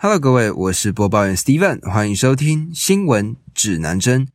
Hello，各位，我是播报员 Steven，欢迎收听新闻指南针。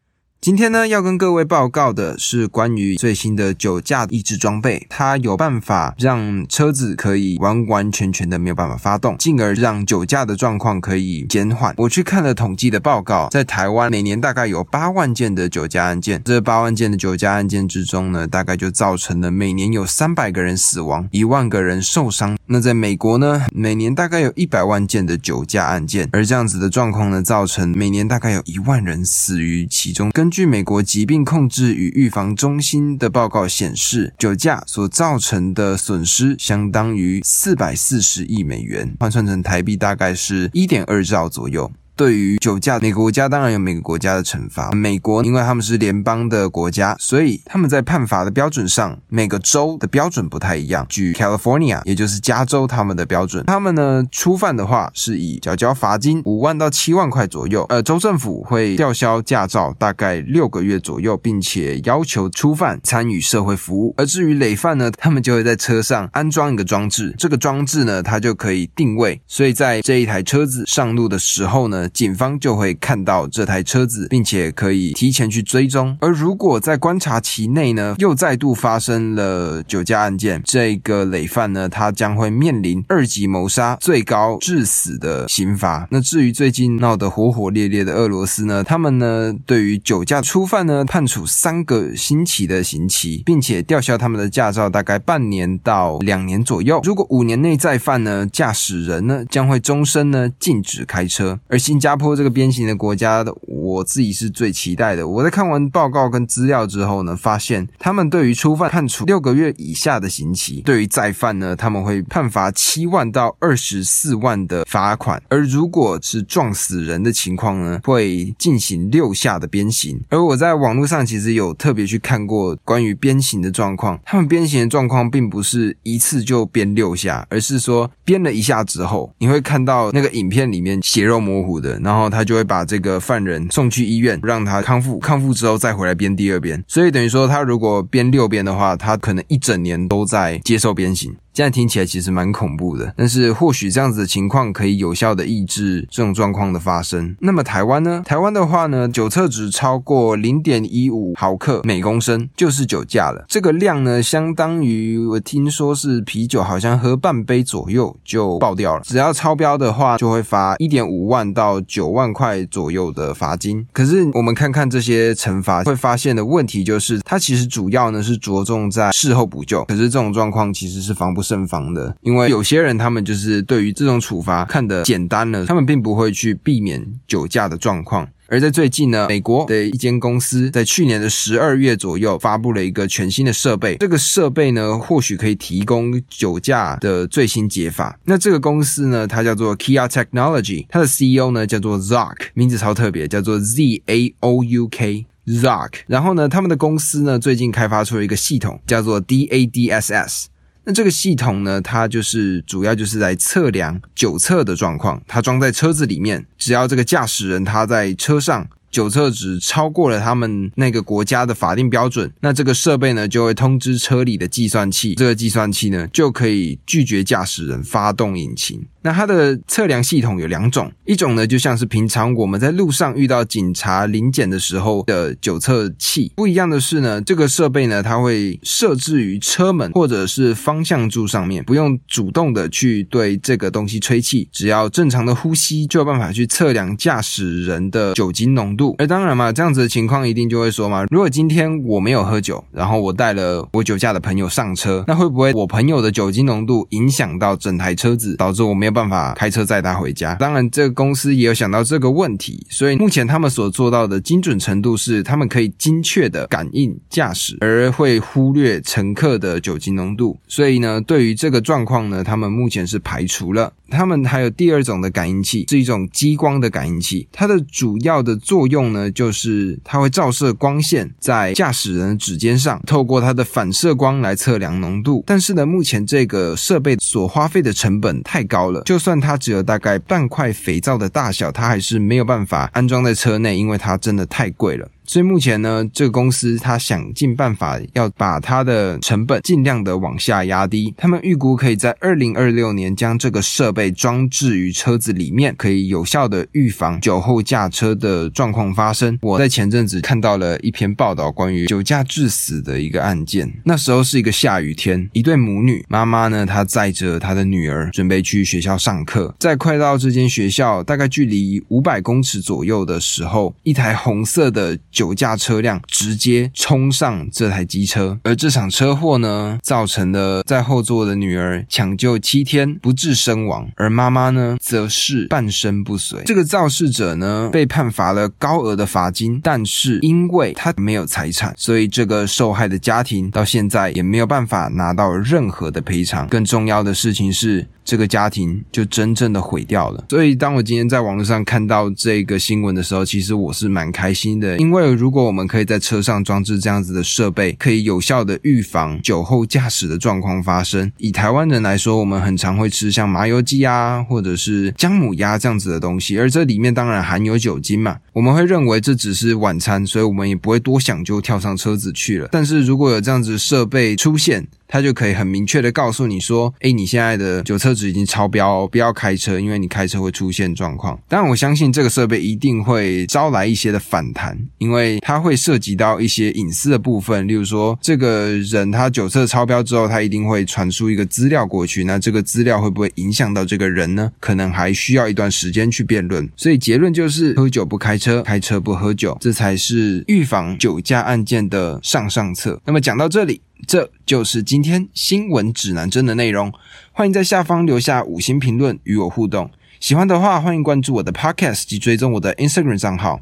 今天呢，要跟各位报告的是关于最新的酒驾抑制装备，它有办法让车子可以完完全全的没有办法发动，进而让酒驾的状况可以减缓。我去看了统计的报告，在台湾每年大概有八万件的酒驾案件，这八万件的酒驾案件之中呢，大概就造成了每年有三百个人死亡，一万个人受伤。那在美国呢，每年大概有一百万件的酒驾案件，而这样子的状况呢，造成每年大概有一万人死于其中。根据美国疾病控制与预防中心的报告显示，酒驾所造成的损失相当于四百四十亿美元，换算成台币大概是一点二兆左右。对于酒驾，每个国家当然有每个国家的惩罚。美国因为他们是联邦的国家，所以他们在判罚的标准上，每个州的标准不太一样。举 California，也就是加州，他们的标准，他们呢初犯的话是以缴交罚金五万到七万块左右，呃，州政府会吊销驾照大概六个月左右，并且要求初犯参与社会服务。而至于累犯呢，他们就会在车上安装一个装置，这个装置呢，它就可以定位，所以在这一台车子上路的时候呢。警方就会看到这台车子，并且可以提前去追踪。而如果在观察期内呢，又再度发生了酒驾案件，这个累犯呢，他将会面临二级谋杀、最高致死的刑罚。那至于最近闹得火火烈烈的俄罗斯呢，他们呢对于酒驾初犯呢判处三个星期的刑期，并且吊销他们的驾照，大概半年到两年左右。如果五年内再犯呢，驾驶人呢将会终身呢禁止开车。而新新加坡这个边形的国家，我自己是最期待的。我在看完报告跟资料之后呢，发现他们对于初犯判处六个月以下的刑期，对于再犯呢，他们会判罚七万到二十四万的罚款。而如果是撞死人的情况呢，会进行六下的鞭刑。而我在网络上其实有特别去看过关于鞭刑的状况，他们鞭刑的状况并不是一次就鞭六下，而是说鞭了一下之后，你会看到那个影片里面血肉模糊。然后他就会把这个犯人送去医院，让他康复。康复之后再回来编第二遍。所以等于说，他如果编六遍的话，他可能一整年都在接受鞭刑。现在听起来其实蛮恐怖的，但是或许这样子的情况可以有效的抑制这种状况的发生。那么台湾呢？台湾的话呢，酒测值超过零点一五毫克每公升就是酒驾了。这个量呢，相当于我听说是啤酒好像喝半杯左右就爆掉了。只要超标的话，就会罚一点五万到九万块左右的罚金。可是我们看看这些惩罚，会发现的问题就是，它其实主要呢是着重在事后补救。可是这种状况其实是防不。慎防的，因为有些人他们就是对于这种处罚看得简单了，他们并不会去避免酒驾的状况。而在最近呢，美国的一间公司在去年的十二月左右发布了一个全新的设备，这个设备呢或许可以提供酒驾的最新解法。那这个公司呢，它叫做 Kia Technology，它的 CEO 呢叫做 Zak，名字超特别，叫做 Z A O U K。Zouk。然后呢，他们的公司呢最近开发出了一个系统，叫做 D A D S S。那这个系统呢，它就是主要就是来测量酒测的状况，它装在车子里面，只要这个驾驶人他在车上酒测值超过了他们那个国家的法定标准，那这个设备呢就会通知车里的计算器，这个计算器呢就可以拒绝驾驶人发动引擎。那它的测量系统有两种，一种呢就像是平常我们在路上遇到警察临检的时候的酒测器，不一样的是呢，这个设备呢它会设置于车门或者是方向柱上面，不用主动的去对这个东西吹气，只要正常的呼吸就有办法去测量驾驶人的酒精浓度。而当然嘛，这样子的情况一定就会说嘛，如果今天我没有喝酒，然后我带了我酒驾的朋友上车，那会不会我朋友的酒精浓度影响到整台车子，导致我没有？办法开车载他回家。当然，这个公司也有想到这个问题，所以目前他们所做到的精准程度是，他们可以精确的感应驾驶，而会忽略乘客的酒精浓度。所以呢，对于这个状况呢，他们目前是排除了。他们还有第二种的感应器，是一种激光的感应器。它的主要的作用呢，就是它会照射光线在驾驶人的指尖上，透过它的反射光来测量浓度。但是呢，目前这个设备所花费的成本太高了，就算它只有大概半块肥皂的大小，它还是没有办法安装在车内，因为它真的太贵了。所以目前呢，这个公司它想尽办法要把它的成本尽量的往下压低。他们预估可以在二零二六年将这个设备装置于车子里面，可以有效的预防酒后驾车的状况发生。我在前阵子看到了一篇报道，关于酒驾致死的一个案件。那时候是一个下雨天，一对母女，妈妈呢，她载着她的女儿准备去学校上课，在快到这间学校大概距离五百公尺左右的时候，一台红色的酒驾车辆直接冲上这台机车，而这场车祸呢，造成了在后座的女儿抢救七天不治身亡，而妈妈呢，则是半身不遂。这个肇事者呢，被判罚了高额的罚金，但是因为他没有财产，所以这个受害的家庭到现在也没有办法拿到任何的赔偿。更重要的事情是。这个家庭就真正的毁掉了。所以，当我今天在网络上看到这个新闻的时候，其实我是蛮开心的，因为如果我们可以在车上装置这样子的设备，可以有效的预防酒后驾驶的状况发生。以台湾人来说，我们很常会吃像麻油鸡啊，或者是姜母鸭这样子的东西，而这里面当然含有酒精嘛。我们会认为这只是晚餐，所以我们也不会多想就跳上车子去了。但是如果有这样子设备出现，他就可以很明确的告诉你说：“哎，你现在的酒测值已经超标，不要开车，因为你开车会出现状况。”当然，我相信这个设备一定会招来一些的反弹，因为它会涉及到一些隐私的部分。例如说，这个人他酒测超标之后，他一定会传输一个资料过去，那这个资料会不会影响到这个人呢？可能还需要一段时间去辩论。所以结论就是：喝酒不开车，开车不喝酒，这才是预防酒驾案件的上上策。那么讲到这里。这就是今天新闻指南针的内容。欢迎在下方留下五星评论与我互动。喜欢的话，欢迎关注我的 Podcast 及追踪我的 Instagram 账号。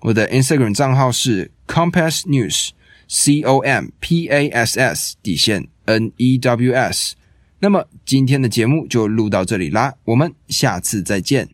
我的 Instagram 账号是 Compass News，C O M P A S S 底线 N E W S。那么今天的节目就录到这里啦，我们下次再见。